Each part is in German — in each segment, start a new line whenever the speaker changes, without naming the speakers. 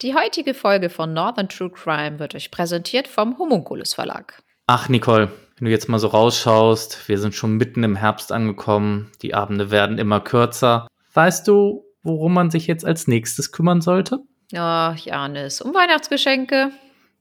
Die heutige Folge von Northern True Crime wird euch präsentiert vom Homunculus Verlag.
Ach, Nicole, wenn du jetzt mal so rausschaust, wir sind schon mitten im Herbst angekommen, die Abende werden immer kürzer. Weißt du, worum man sich jetzt als nächstes kümmern sollte?
Ach, Janis, um Weihnachtsgeschenke.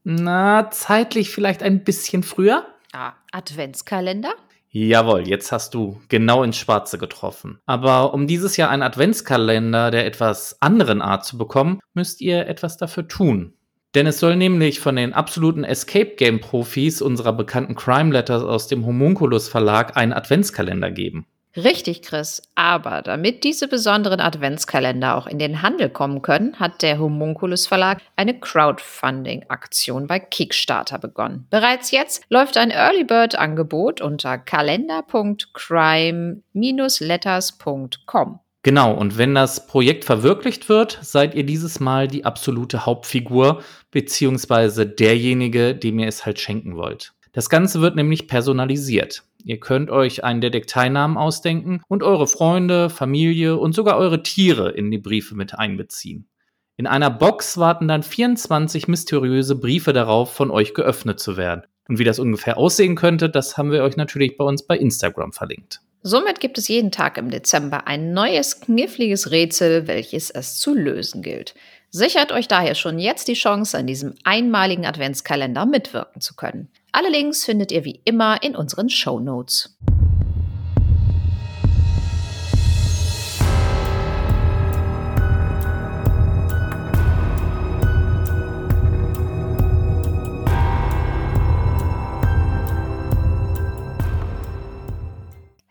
Na, zeitlich vielleicht ein bisschen früher?
Ah, Adventskalender?
Jawohl, jetzt hast du genau ins Schwarze getroffen. Aber um dieses Jahr einen Adventskalender der etwas anderen Art zu bekommen, müsst ihr etwas dafür tun. Denn es soll nämlich von den absoluten Escape Game Profis unserer bekannten Crime Letters aus dem Homunculus Verlag einen Adventskalender geben.
Richtig, Chris. Aber damit diese besonderen Adventskalender auch in den Handel kommen können, hat der Homunculus Verlag eine Crowdfunding-Aktion bei Kickstarter begonnen. Bereits jetzt läuft ein Early Bird Angebot unter kalender.crime-letters.com.
Genau, und wenn das Projekt verwirklicht wird, seid ihr dieses Mal die absolute Hauptfigur, beziehungsweise derjenige, dem ihr es halt schenken wollt. Das Ganze wird nämlich personalisiert. Ihr könnt euch einen Detekteinamen ausdenken und eure Freunde, Familie und sogar eure Tiere in die Briefe mit einbeziehen. In einer Box warten dann 24 mysteriöse Briefe darauf, von euch geöffnet zu werden. Und wie das ungefähr aussehen könnte, das haben wir euch natürlich bei uns bei Instagram verlinkt.
Somit gibt es jeden Tag im Dezember ein neues kniffliges Rätsel, welches es zu lösen gilt. Sichert euch daher schon jetzt die Chance, an diesem einmaligen Adventskalender mitwirken zu können. Alle Links findet ihr wie immer in unseren Show Notes.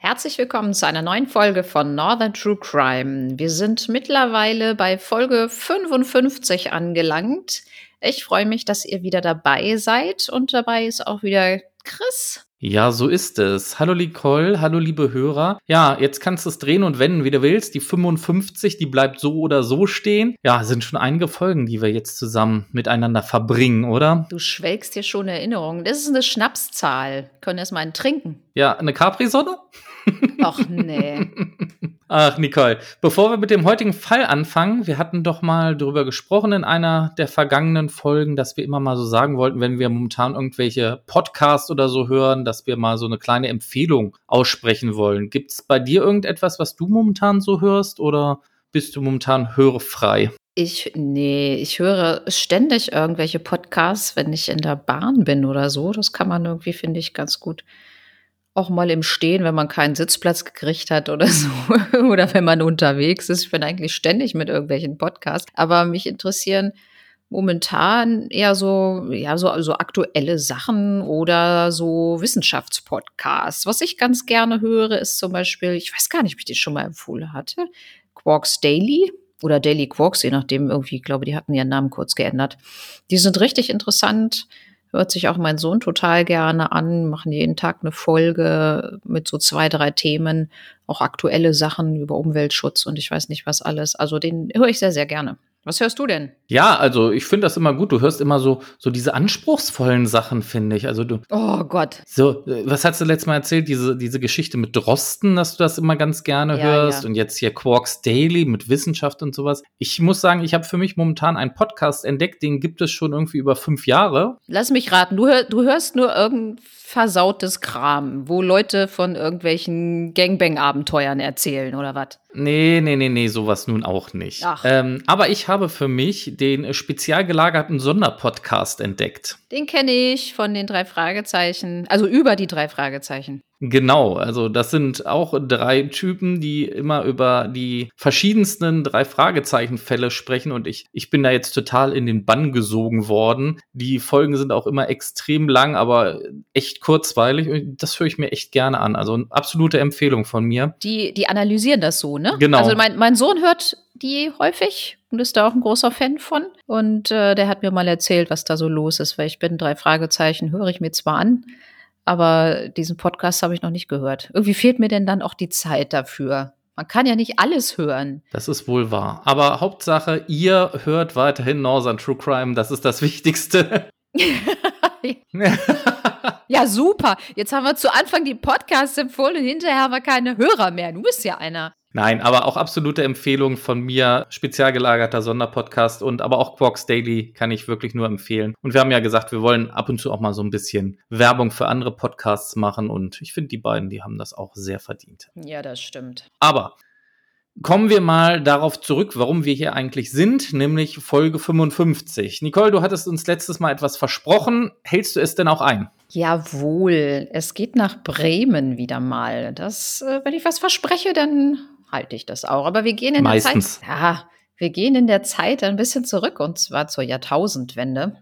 Herzlich willkommen zu einer neuen Folge von Northern True Crime. Wir sind mittlerweile bei Folge 55 angelangt. Ich freue mich, dass ihr wieder dabei seid und dabei ist auch wieder Chris.
Ja, so ist es. Hallo Nicole, hallo liebe Hörer. Ja, jetzt kannst du es drehen und wenden, wie du willst. Die 55, die bleibt so oder so stehen. Ja, sind schon einige Folgen, die wir jetzt zusammen miteinander verbringen, oder?
Du schwelgst dir schon Erinnerungen. Das ist eine Schnapszahl. Können erst mal einen trinken.
Ja, eine Capri-Sonne?
Ach nee.
Ach, Nicole, bevor wir mit dem heutigen Fall anfangen, wir hatten doch mal darüber gesprochen in einer der vergangenen Folgen, dass wir immer mal so sagen wollten, wenn wir momentan irgendwelche Podcasts oder so hören, dass wir mal so eine kleine Empfehlung aussprechen wollen. Gibt es bei dir irgendetwas, was du momentan so hörst oder bist du momentan hörfrei?
Ich, nee, ich höre ständig irgendwelche Podcasts, wenn ich in der Bahn bin oder so. Das kann man irgendwie, finde ich, ganz gut auch mal im Stehen, wenn man keinen Sitzplatz gekriegt hat oder so. oder wenn man unterwegs ist. Ich bin eigentlich ständig mit irgendwelchen Podcasts. Aber mich interessieren momentan eher so, ja, so also aktuelle Sachen oder so Wissenschaftspodcasts. Was ich ganz gerne höre, ist zum Beispiel, ich weiß gar nicht, ob ich die schon mal empfohlen hatte, Quarks Daily oder Daily Quarks, je nachdem irgendwie, ich glaube, die hatten ihren Namen kurz geändert. Die sind richtig interessant hört sich auch mein Sohn total gerne an, machen jeden Tag eine Folge mit so zwei, drei Themen, auch aktuelle Sachen über Umweltschutz und ich weiß nicht was alles. Also den höre ich sehr, sehr gerne. Was hörst du denn?
Ja, also ich finde das immer gut. Du hörst immer so, so diese anspruchsvollen Sachen, finde ich. Also du.
Oh Gott.
So, äh, was hast du letztes Mal erzählt? Diese, diese Geschichte mit Drosten, dass du das immer ganz gerne ja, hörst. Ja. Und jetzt hier Quarks Daily mit Wissenschaft und sowas. Ich muss sagen, ich habe für mich momentan einen Podcast entdeckt, den gibt es schon irgendwie über fünf Jahre.
Lass mich raten, du, hör, du hörst nur irgendein versautes Kram, wo Leute von irgendwelchen Gangbang-Abenteuern erzählen oder was?
Nee, nee, nee, nee, sowas nun auch nicht. Ähm, aber ich habe für mich den spezial gelagerten Sonderpodcast entdeckt.
Den kenne ich von den drei Fragezeichen, also über die drei Fragezeichen.
Genau, also das sind auch drei Typen, die immer über die verschiedensten drei Fragezeichen-Fälle sprechen und ich, ich bin da jetzt total in den Bann gesogen worden. Die Folgen sind auch immer extrem lang, aber echt kurzweilig und das höre ich mir echt gerne an. Also eine absolute Empfehlung von mir.
Die, die analysieren das so, ne?
Genau.
Also mein, mein Sohn hört die häufig und ist da auch ein großer Fan von. Und äh, der hat mir mal erzählt, was da so los ist, weil ich bin drei Fragezeichen, höre ich mir zwar an, aber diesen Podcast habe ich noch nicht gehört. Irgendwie fehlt mir denn dann auch die Zeit dafür. Man kann ja nicht alles hören.
Das ist wohl wahr. Aber Hauptsache, ihr hört weiterhin Northern True Crime. Das ist das Wichtigste.
ja, super. Jetzt haben wir zu Anfang die Podcasts empfohlen und hinterher haben wir keine Hörer mehr. Du bist ja einer.
Nein, aber auch absolute Empfehlung von mir, spezial gelagerter Sonderpodcast und aber auch Quarks Daily kann ich wirklich nur empfehlen. Und wir haben ja gesagt, wir wollen ab und zu auch mal so ein bisschen Werbung für andere Podcasts machen und ich finde, die beiden, die haben das auch sehr verdient.
Ja, das stimmt.
Aber Kommen wir mal darauf zurück, warum wir hier eigentlich sind, nämlich Folge 55. Nicole, du hattest uns letztes Mal etwas versprochen. Hältst du es denn auch ein?
Jawohl, es geht nach Bremen wieder mal. Das, äh, wenn ich was verspreche, dann halte ich das auch. Aber wir gehen in
Meistens.
der Zeit. Ja, wir gehen in der Zeit ein bisschen zurück und zwar zur Jahrtausendwende.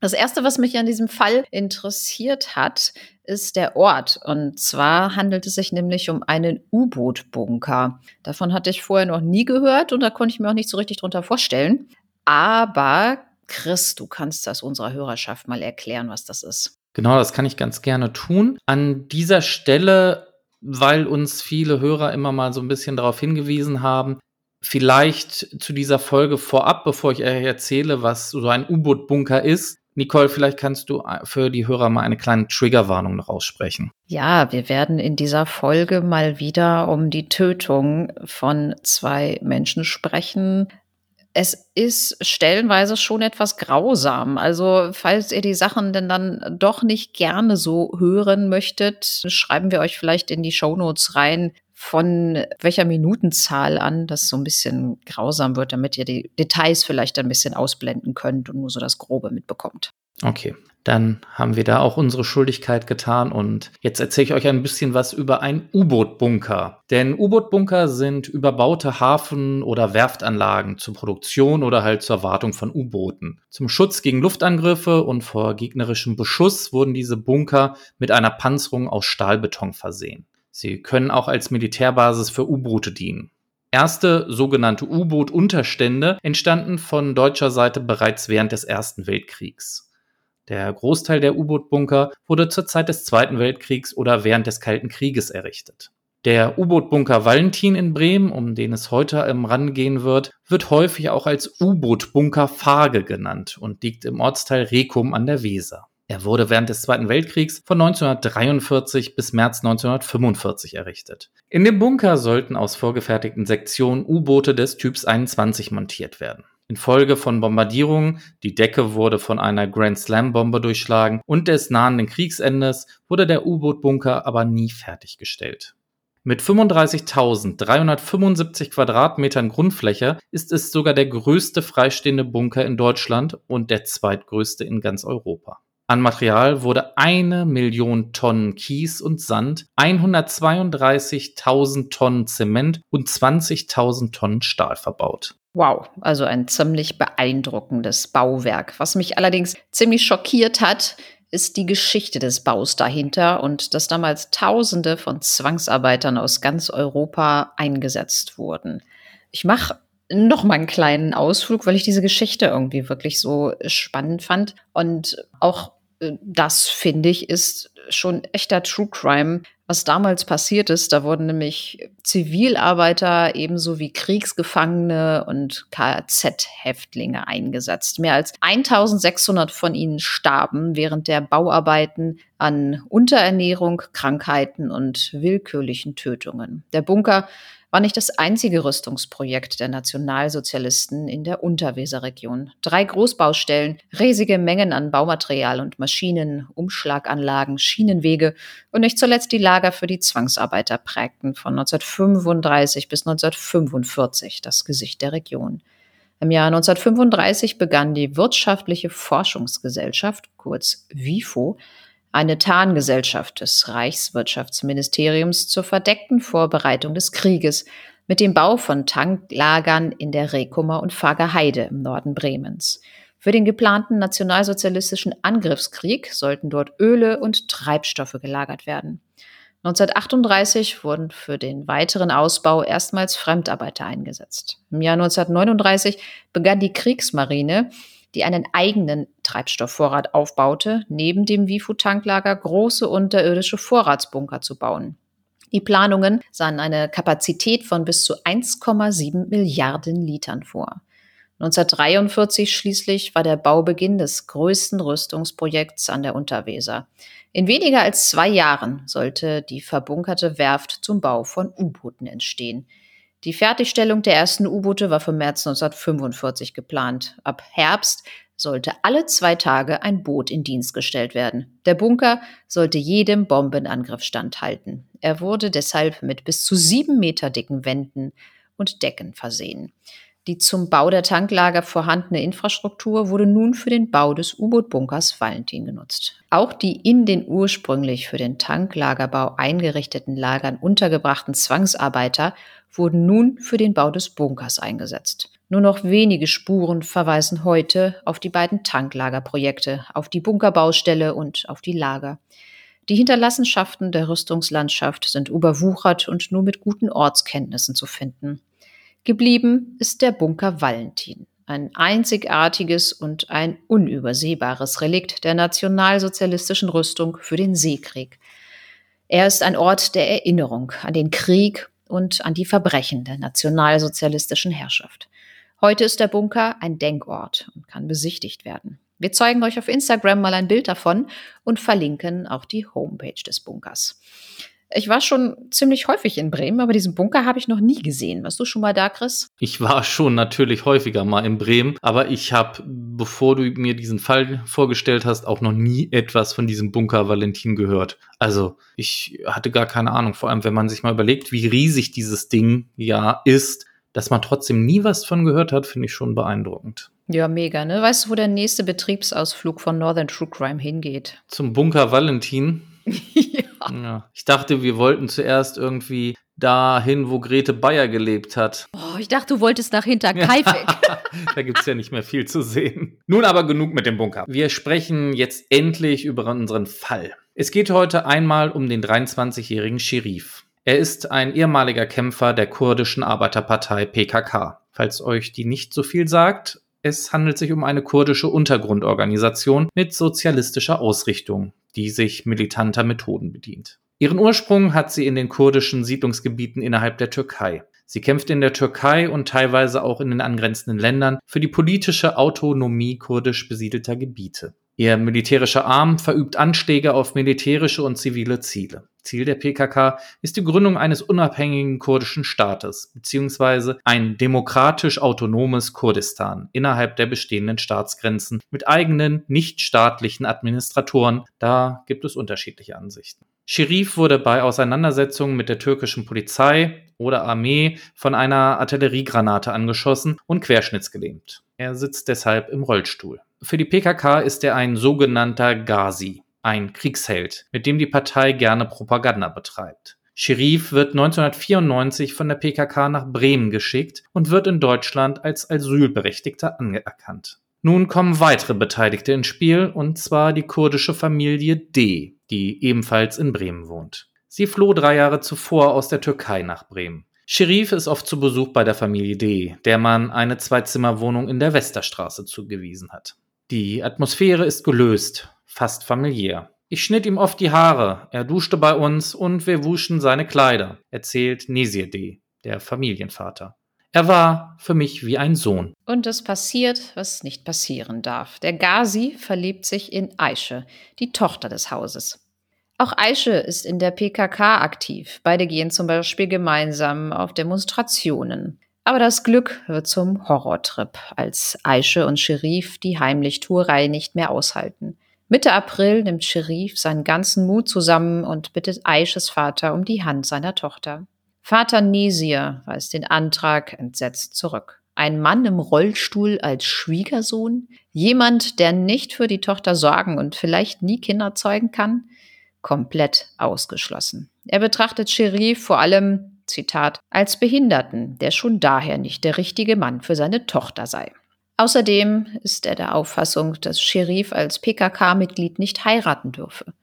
Das erste, was mich an diesem Fall interessiert hat, ist der Ort. Und zwar handelt es sich nämlich um einen U-Boot-Bunker. Davon hatte ich vorher noch nie gehört und da konnte ich mir auch nicht so richtig drunter vorstellen. Aber Chris, du kannst das unserer Hörerschaft mal erklären, was das ist.
Genau, das kann ich ganz gerne tun. An dieser Stelle, weil uns viele Hörer immer mal so ein bisschen darauf hingewiesen haben, vielleicht zu dieser Folge vorab, bevor ich euch erzähle, was so ein U-Boot-Bunker ist, Nicole, vielleicht kannst du äh, für die Hörer mal eine kleine Triggerwarnung noch aussprechen.
Ja, wir werden in dieser Folge mal wieder um die Tötung von zwei Menschen sprechen. Es ist stellenweise schon etwas grausam. Also, falls ihr die Sachen denn dann doch nicht gerne so hören möchtet, schreiben wir euch vielleicht in die Shownotes rein, von welcher Minutenzahl an das so ein bisschen grausam wird, damit ihr die Details vielleicht ein bisschen ausblenden könnt und nur so das Grobe mitbekommt.
Okay, dann haben wir da auch unsere Schuldigkeit getan und jetzt erzähle ich euch ein bisschen was über einen U-Boot-Bunker. Denn U-Boot-Bunker sind überbaute Hafen- oder Werftanlagen zur Produktion oder halt zur Wartung von U-Booten. Zum Schutz gegen Luftangriffe und vor gegnerischem Beschuss wurden diese Bunker mit einer Panzerung aus Stahlbeton versehen. Sie können auch als Militärbasis für U-Boote dienen. Erste sogenannte U-Boot-Unterstände entstanden von deutscher Seite bereits während des Ersten Weltkriegs. Der Großteil der U-Boot-Bunker wurde zur Zeit des Zweiten Weltkriegs oder während des Kalten Krieges errichtet. Der U-Boot-Bunker Valentin in Bremen, um den es heute im Rand gehen wird, wird häufig auch als U-Boot-Bunker Farge genannt und liegt im Ortsteil Rekum an der Weser. Er wurde während des Zweiten Weltkriegs von 1943 bis März 1945 errichtet. In dem Bunker sollten aus vorgefertigten Sektionen U-Boote des Typs 21 montiert werden. Infolge von Bombardierungen, die Decke wurde von einer Grand Slam Bombe durchschlagen und des nahenden Kriegsendes wurde der U-Boot-Bunker aber nie fertiggestellt. Mit 35.375 Quadratmetern Grundfläche ist es sogar der größte freistehende Bunker in Deutschland und der zweitgrößte in ganz Europa. An Material wurde eine Million Tonnen Kies und Sand, 132.000 Tonnen Zement und 20.000 Tonnen Stahl verbaut.
Wow, also ein ziemlich beeindruckendes Bauwerk. Was mich allerdings ziemlich schockiert hat, ist die Geschichte des Baus dahinter und dass damals Tausende von Zwangsarbeitern aus ganz Europa eingesetzt wurden. Ich mache noch mal einen kleinen Ausflug, weil ich diese Geschichte irgendwie wirklich so spannend fand und auch äh, das finde ich ist schon echter True Crime, was damals passiert ist. Da wurden nämlich Zivilarbeiter ebenso wie Kriegsgefangene und KZ-Häftlinge eingesetzt. Mehr als 1600 von ihnen starben während der Bauarbeiten an Unterernährung, Krankheiten und willkürlichen Tötungen. Der Bunker war nicht das einzige Rüstungsprojekt der Nationalsozialisten in der Unterweserregion. Drei Großbaustellen, riesige Mengen an Baumaterial und Maschinen, Umschlaganlagen, Schienenwege und nicht zuletzt die Lager für die Zwangsarbeiter prägten von 1935 bis 1945 das Gesicht der Region. Im Jahr 1935 begann die Wirtschaftliche Forschungsgesellschaft, kurz WIFO, eine Tarngesellschaft des Reichswirtschaftsministeriums zur verdeckten Vorbereitung des Krieges mit dem Bau von Tanklagern in der Rekumer und Fagerheide im Norden Bremens. Für den geplanten nationalsozialistischen Angriffskrieg sollten dort Öle und Treibstoffe gelagert werden. 1938 wurden für den weiteren Ausbau erstmals Fremdarbeiter eingesetzt. Im Jahr 1939 begann die Kriegsmarine die einen eigenen Treibstoffvorrat aufbaute, neben dem WIFU-Tanklager große unterirdische Vorratsbunker zu bauen. Die Planungen sahen eine Kapazität von bis zu 1,7 Milliarden Litern vor. 1943 schließlich war der Baubeginn des größten Rüstungsprojekts an der Unterweser. In weniger als zwei Jahren sollte die verbunkerte Werft zum Bau von U-Booten entstehen. Die Fertigstellung der ersten U-Boote war für März 1945 geplant. Ab Herbst sollte alle zwei Tage ein Boot in Dienst gestellt werden. Der Bunker sollte jedem Bombenangriff standhalten. Er wurde deshalb mit bis zu sieben Meter dicken Wänden und Decken versehen. Die zum Bau der Tanklager vorhandene Infrastruktur wurde nun für den Bau des U-Boot-Bunkers Valentin genutzt. Auch die in den ursprünglich für den Tanklagerbau eingerichteten Lagern untergebrachten Zwangsarbeiter wurden nun für den Bau des Bunkers eingesetzt. Nur noch wenige Spuren verweisen heute auf die beiden Tanklagerprojekte, auf die Bunkerbaustelle und auf die Lager. Die Hinterlassenschaften der Rüstungslandschaft sind überwuchert und nur mit guten Ortskenntnissen zu finden. Geblieben ist der Bunker Valentin, ein einzigartiges und ein unübersehbares Relikt der nationalsozialistischen Rüstung für den Seekrieg. Er ist ein Ort der Erinnerung an den Krieg und an die Verbrechen der nationalsozialistischen Herrschaft. Heute ist der Bunker ein Denkort und kann besichtigt werden. Wir zeigen euch auf Instagram mal ein Bild davon und verlinken auch die Homepage des Bunkers. Ich war schon ziemlich häufig in Bremen, aber diesen Bunker habe ich noch nie gesehen. Warst du schon mal da, Chris?
Ich war schon natürlich häufiger mal in Bremen, aber ich habe, bevor du mir diesen Fall vorgestellt hast, auch noch nie etwas von diesem Bunker Valentin gehört. Also ich hatte gar keine Ahnung, vor allem wenn man sich mal überlegt, wie riesig dieses Ding ja ist, dass man trotzdem nie was von gehört hat, finde ich schon beeindruckend.
Ja, mega, ne? Weißt du, wo der nächste Betriebsausflug von Northern True Crime hingeht?
Zum Bunker Valentin.
ja.
ja. Ich dachte, wir wollten zuerst irgendwie dahin, wo Grete Bayer gelebt hat.
Oh, ich dachte, du wolltest nach Hinterkaifeck.
da gibt es ja nicht mehr viel zu sehen. Nun aber genug mit dem Bunker. Wir sprechen jetzt endlich über unseren Fall. Es geht heute einmal um den 23-jährigen Scherif. Er ist ein ehemaliger Kämpfer der kurdischen Arbeiterpartei PKK. Falls euch die nicht so viel sagt, es handelt sich um eine kurdische Untergrundorganisation mit sozialistischer Ausrichtung die sich militanter Methoden bedient. Ihren Ursprung hat sie in den kurdischen Siedlungsgebieten innerhalb der Türkei. Sie kämpft in der Türkei und teilweise auch in den angrenzenden Ländern für die politische Autonomie kurdisch besiedelter Gebiete. Ihr militärischer Arm verübt Anschläge auf militärische und zivile Ziele. Ziel der PKK ist die Gründung eines unabhängigen kurdischen Staates beziehungsweise ein demokratisch autonomes Kurdistan innerhalb der bestehenden Staatsgrenzen mit eigenen nichtstaatlichen Administratoren. Da gibt es unterschiedliche Ansichten. Scherif wurde bei Auseinandersetzungen mit der türkischen Polizei oder Armee von einer Artilleriegranate angeschossen und querschnittsgelähmt. Er sitzt deshalb im Rollstuhl. Für die PKK ist er ein sogenannter Ghazi, ein Kriegsheld, mit dem die Partei gerne Propaganda betreibt. Scherif wird 1994 von der PKK nach Bremen geschickt und wird in Deutschland als Asylberechtigter anerkannt. Nun kommen weitere Beteiligte ins Spiel, und zwar die kurdische Familie D, die ebenfalls in Bremen wohnt. Sie floh drei Jahre zuvor aus der Türkei nach Bremen. Scherif ist oft zu Besuch bei der Familie D, der man eine Zweizimmerwohnung in der Westerstraße zugewiesen hat. Die Atmosphäre ist gelöst, fast familiär. Ich schnitt ihm oft die Haare, er duschte bei uns und wir wuschen seine Kleider, erzählt Nesirdeh, der Familienvater. Er war für mich wie ein Sohn.
Und es passiert, was nicht passieren darf. Der Ghazi verliebt sich in Aische, die Tochter des Hauses. Auch Aische ist in der PKK aktiv. Beide gehen zum Beispiel gemeinsam auf Demonstrationen. Aber das Glück wird zum Horrortrip, als Aische und Sherif die Heimlichtuerei nicht mehr aushalten. Mitte April nimmt Sherif seinen ganzen Mut zusammen und bittet Aisches Vater um die Hand seiner Tochter. Vater Nesir weist den Antrag entsetzt zurück. Ein Mann im Rollstuhl als Schwiegersohn? Jemand, der nicht für die Tochter sorgen und vielleicht nie Kinder zeugen kann? Komplett ausgeschlossen. Er betrachtet Sherif vor allem Zitat, als Behinderten, der schon daher nicht der richtige Mann für seine Tochter sei. Außerdem ist er der Auffassung, dass Sherif als PKK-Mitglied nicht heiraten dürfe.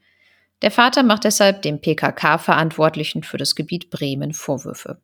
Der Vater macht deshalb dem PKK-Verantwortlichen für das Gebiet Bremen Vorwürfe.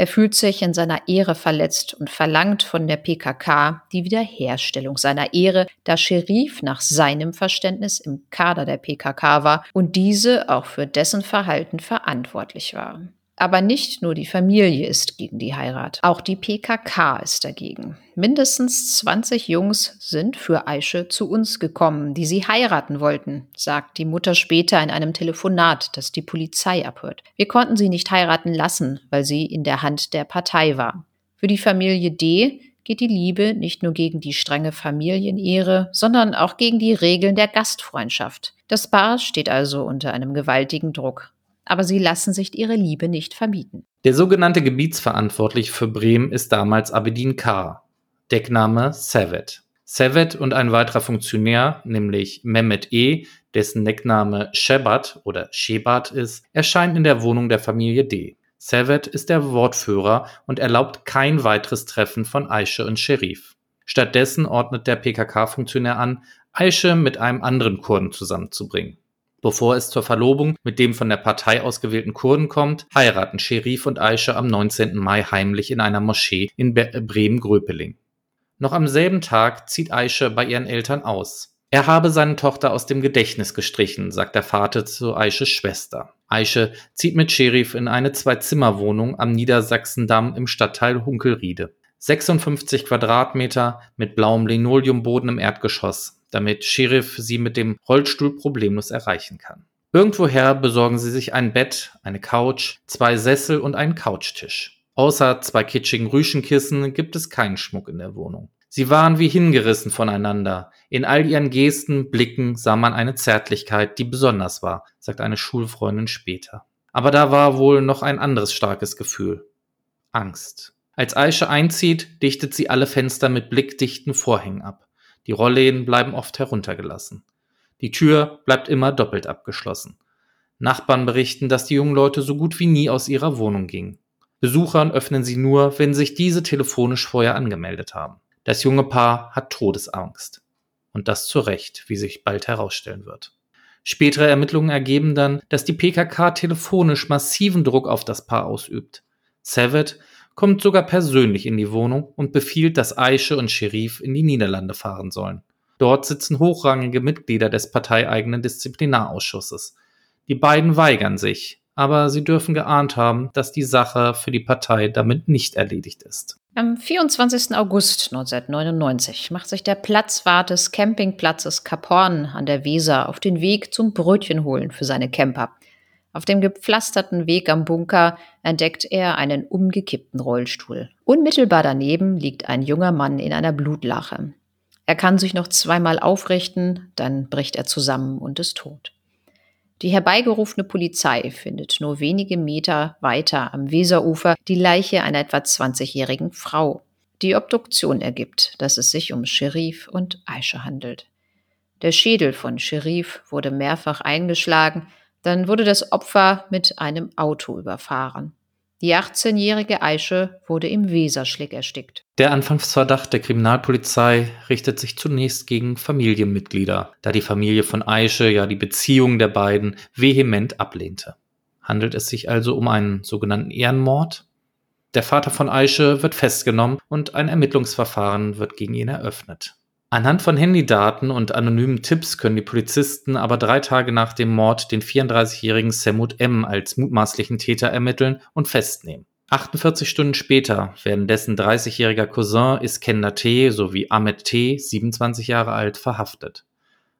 Er fühlt sich in seiner Ehre verletzt und verlangt von der PKK die Wiederherstellung seiner Ehre, da Sherif nach seinem Verständnis im Kader der PKK war und diese auch für dessen Verhalten verantwortlich war. Aber nicht nur die Familie ist gegen die Heirat, auch die PKK ist dagegen. Mindestens 20 Jungs sind für Aische zu uns gekommen, die sie heiraten wollten, sagt die Mutter später in einem Telefonat, das die Polizei abhört. Wir konnten sie nicht heiraten lassen, weil sie in der Hand der Partei war. Für die Familie D geht die Liebe nicht nur gegen die strenge Familienehre, sondern auch gegen die Regeln der Gastfreundschaft. Das Paar steht also unter einem gewaltigen Druck aber sie lassen sich ihre Liebe nicht verbieten.
Der sogenannte Gebietsverantwortliche für Bremen ist damals Abedin K., Deckname Savet. Savet und ein weiterer Funktionär, nämlich Mehmet E., dessen Deckname Shebat oder Shebat ist, erscheinen in der Wohnung der Familie D. Savet ist der Wortführer und erlaubt kein weiteres Treffen von Aische und Sherif. Stattdessen ordnet der PKK-Funktionär an, Aische mit einem anderen Kurden zusammenzubringen. Bevor es zur Verlobung mit dem von der Partei ausgewählten Kurden kommt, heiraten Sherif und Aisha am 19. Mai heimlich in einer Moschee in Bremen-Gröpeling. Noch am selben Tag zieht Aisha bei ihren Eltern aus. Er habe seine Tochter aus dem Gedächtnis gestrichen, sagt der Vater zu Aisches Schwester. Aische zieht mit Sherif in eine Zwei-Zimmer-Wohnung am Niedersachsendamm im Stadtteil Hunkelriede. 56 Quadratmeter mit blauem Linoleumboden im Erdgeschoss damit Sheriff sie mit dem Rollstuhl problemlos erreichen kann. Irgendwoher besorgen sie sich ein Bett, eine Couch, zwei Sessel und einen Couchtisch. Außer zwei kitschigen Rüschenkissen gibt es keinen Schmuck in der Wohnung. Sie waren wie hingerissen voneinander. In all ihren Gesten, Blicken sah man eine Zärtlichkeit, die besonders war, sagt eine Schulfreundin später. Aber da war wohl noch ein anderes starkes Gefühl. Angst. Als Aische einzieht, dichtet sie alle Fenster mit blickdichten Vorhängen ab. Die Rollläden bleiben oft heruntergelassen. Die Tür bleibt immer doppelt abgeschlossen. Nachbarn berichten, dass die jungen Leute so gut wie nie aus ihrer Wohnung gingen. Besuchern öffnen sie nur, wenn sich diese telefonisch vorher angemeldet haben. Das junge Paar hat Todesangst. Und das zu Recht, wie sich bald herausstellen wird. Spätere Ermittlungen ergeben dann, dass die PKK telefonisch massiven Druck auf das Paar ausübt. Savet kommt sogar persönlich in die Wohnung und befiehlt, dass Aische und Sherif in die Niederlande fahren sollen. Dort sitzen hochrangige Mitglieder des parteieigenen Disziplinarausschusses. Die beiden weigern sich, aber sie dürfen geahnt haben, dass die Sache für die Partei damit nicht erledigt ist.
Am 24. August 1999 macht sich der Platzwart des Campingplatzes Horn an der Weser auf den Weg zum Brötchenholen für seine Camper. Auf dem gepflasterten Weg am Bunker entdeckt er einen umgekippten Rollstuhl. Unmittelbar daneben liegt ein junger Mann in einer Blutlache. Er kann sich noch zweimal aufrichten, dann bricht er zusammen und ist tot. Die herbeigerufene Polizei findet nur wenige Meter weiter am Weserufer die Leiche einer etwa 20-jährigen Frau. Die Obduktion ergibt, dass es sich um Sherif und Aisha handelt. Der Schädel von Sherif wurde mehrfach eingeschlagen, dann wurde das Opfer mit einem Auto überfahren. Die 18-jährige Aische wurde im Weserschlick erstickt.
Der Anfangsverdacht der Kriminalpolizei richtet sich zunächst gegen Familienmitglieder, da die Familie von Aische ja die Beziehung der beiden vehement ablehnte. Handelt es sich also um einen sogenannten Ehrenmord? Der Vater von Aische wird festgenommen und ein Ermittlungsverfahren wird gegen ihn eröffnet. Anhand von Handydaten und anonymen Tipps können die Polizisten aber drei Tage nach dem Mord den 34-jährigen Semut M. als mutmaßlichen Täter ermitteln und festnehmen. 48 Stunden später werden dessen 30-jähriger Cousin Iskender T. sowie Ahmed T., 27 Jahre alt, verhaftet.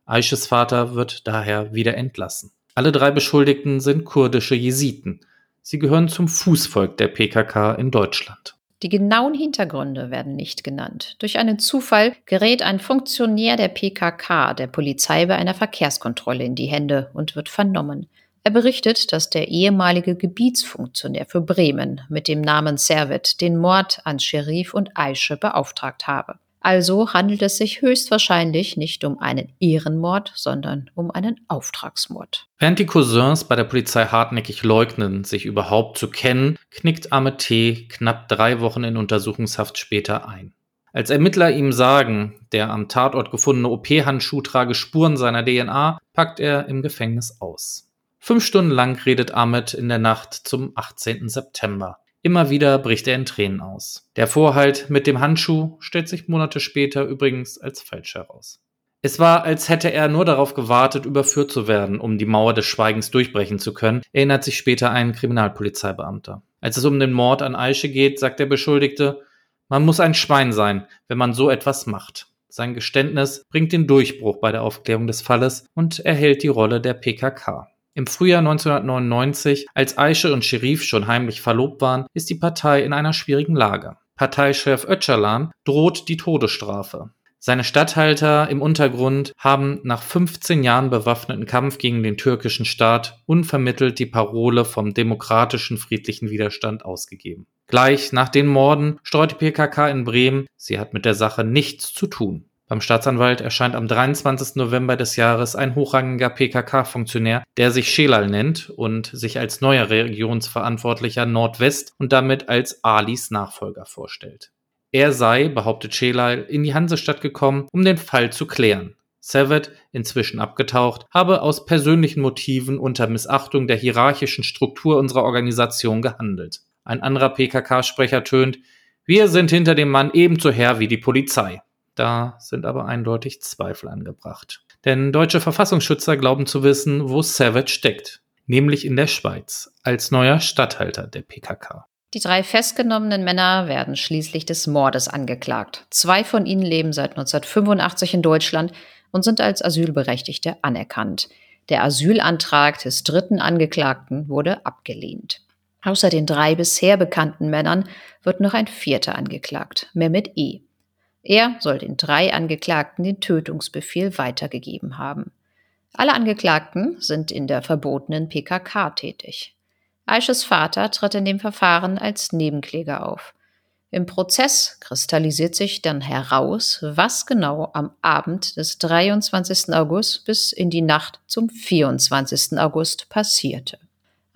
Aishes Vater wird daher wieder entlassen. Alle drei Beschuldigten sind kurdische Jesiten. Sie gehören zum Fußvolk der PKK in Deutschland.
Die genauen Hintergründe werden nicht genannt. Durch einen Zufall gerät ein Funktionär der PKK der Polizei bei einer Verkehrskontrolle in die Hände und wird vernommen. Er berichtet, dass der ehemalige Gebietsfunktionär für Bremen mit dem Namen Servet den Mord an Sherif und Aische beauftragt habe. Also handelt es sich höchstwahrscheinlich nicht um einen Ehrenmord, sondern um einen Auftragsmord.
Während die Cousins bei der Polizei hartnäckig leugnen, sich überhaupt zu kennen, knickt Ahmed T. knapp drei Wochen in Untersuchungshaft später ein. Als Ermittler ihm sagen, der am Tatort gefundene OP-Handschuh trage Spuren seiner DNA, packt er im Gefängnis aus. Fünf Stunden lang redet Ahmed in der Nacht zum 18. September. Immer wieder bricht er in Tränen aus. Der Vorhalt mit dem Handschuh stellt sich Monate später übrigens als falsch heraus. Es war, als hätte er nur darauf gewartet, überführt zu werden, um die Mauer des Schweigens durchbrechen zu können, erinnert sich später ein Kriminalpolizeibeamter. Als es um den Mord an Aische geht, sagt der Beschuldigte, man muss ein Schwein sein, wenn man so etwas macht. Sein Geständnis bringt den Durchbruch bei der Aufklärung des Falles und erhält die Rolle der PKK. Im Frühjahr 1999, als Aische und Sherif schon heimlich verlobt waren, ist die Partei in einer schwierigen Lage. Parteichef Öcalan droht die Todesstrafe. Seine Statthalter im Untergrund haben nach 15 Jahren bewaffneten Kampf gegen den türkischen Staat unvermittelt die Parole vom demokratischen friedlichen Widerstand ausgegeben. Gleich nach den Morden streut die PKK in Bremen, sie hat mit der Sache nichts zu tun. Beim Staatsanwalt erscheint am 23. November des Jahres ein hochrangiger PKK-Funktionär, der sich Schelal nennt und sich als neuer Regionsverantwortlicher Nordwest und damit als Alis Nachfolger vorstellt. Er sei, behauptet Schelal, in die Hansestadt gekommen, um den Fall zu klären. Savet, inzwischen abgetaucht, habe aus persönlichen Motiven unter Missachtung der hierarchischen Struktur unserer Organisation gehandelt. Ein anderer PKK-Sprecher tönt, wir sind hinter dem Mann ebenso her wie die Polizei. Da sind aber eindeutig Zweifel angebracht. Denn deutsche Verfassungsschützer glauben zu wissen, wo Savage steckt, nämlich in der Schweiz, als neuer Statthalter der PKK.
Die drei festgenommenen Männer werden schließlich des Mordes angeklagt. Zwei von ihnen leben seit 1985 in Deutschland und sind als Asylberechtigte anerkannt. Der Asylantrag des dritten Angeklagten wurde abgelehnt. Außer den drei bisher bekannten Männern wird noch ein vierter angeklagt, Mehmet E. Er soll den drei Angeklagten den Tötungsbefehl weitergegeben haben. Alle Angeklagten sind in der verbotenen PKK tätig. Aisches Vater tritt in dem Verfahren als Nebenkläger auf. Im Prozess kristallisiert sich dann heraus, was genau am Abend des 23. August bis in die Nacht zum 24. August passierte.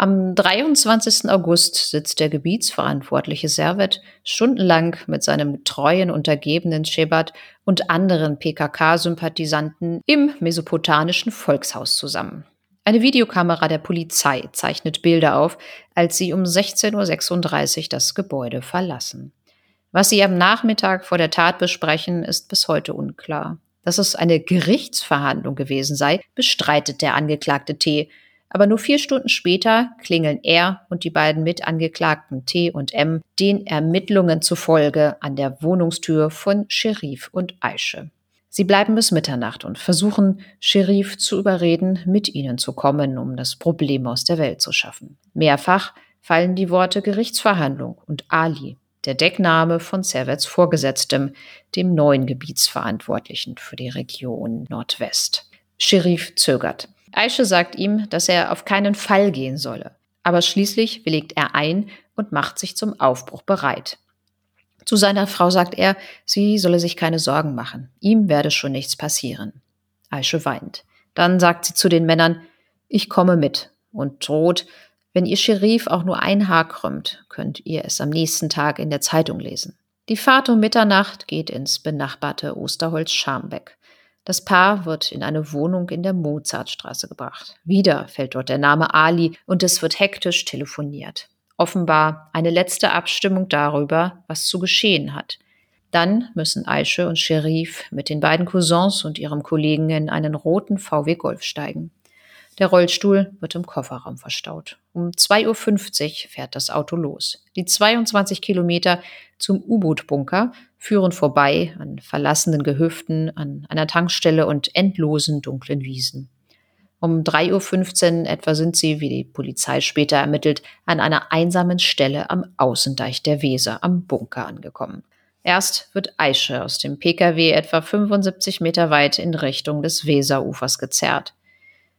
Am 23. August sitzt der Gebietsverantwortliche Servet stundenlang mit seinem treuen Untergebenen Shebat und anderen PKK-Sympathisanten im mesopotamischen Volkshaus zusammen. Eine Videokamera der Polizei zeichnet Bilder auf, als sie um 16.36 Uhr das Gebäude verlassen. Was sie am Nachmittag vor der Tat besprechen, ist bis heute unklar. Dass es eine Gerichtsverhandlung gewesen sei, bestreitet der Angeklagte T. Aber nur vier Stunden später klingeln er und die beiden Mitangeklagten T und M den Ermittlungen zufolge an der Wohnungstür von Sherif und Aische. Sie bleiben bis Mitternacht und versuchen, Sherif zu überreden, mit ihnen zu kommen, um das Problem aus der Welt zu schaffen. Mehrfach fallen die Worte Gerichtsverhandlung und Ali, der Deckname von Servets Vorgesetztem, dem neuen Gebietsverantwortlichen für die Region Nordwest. Sherif zögert. Aische sagt ihm, dass er auf keinen Fall gehen solle. Aber schließlich willigt er ein und macht sich zum Aufbruch bereit. Zu seiner Frau sagt er, sie solle sich keine Sorgen machen. Ihm werde schon nichts passieren. Aische weint. Dann sagt sie zu den Männern, ich komme mit und droht, wenn ihr Scherif auch nur ein Haar krümmt, könnt ihr es am nächsten Tag in der Zeitung lesen. Die Fahrt um Mitternacht geht ins benachbarte Osterholz-Scharmbeck. Das Paar wird in eine Wohnung in der Mozartstraße gebracht. Wieder fällt dort der Name Ali und es wird hektisch telefoniert offenbar eine letzte Abstimmung darüber, was zu geschehen hat. Dann müssen Aische und Sherif mit den beiden Cousins und ihrem Kollegen in einen roten VW Golf steigen. Der Rollstuhl wird im Kofferraum verstaut. Um 2.50 Uhr fährt das Auto los. Die 22 Kilometer zum U-Boot-Bunker führen vorbei an verlassenen Gehöften, an einer Tankstelle und endlosen dunklen Wiesen. Um 3.15 Uhr etwa sind sie, wie die Polizei später ermittelt, an einer einsamen Stelle am Außendeich der Weser am Bunker angekommen. Erst wird Aische aus dem Pkw etwa 75 Meter weit in Richtung des Weserufers gezerrt.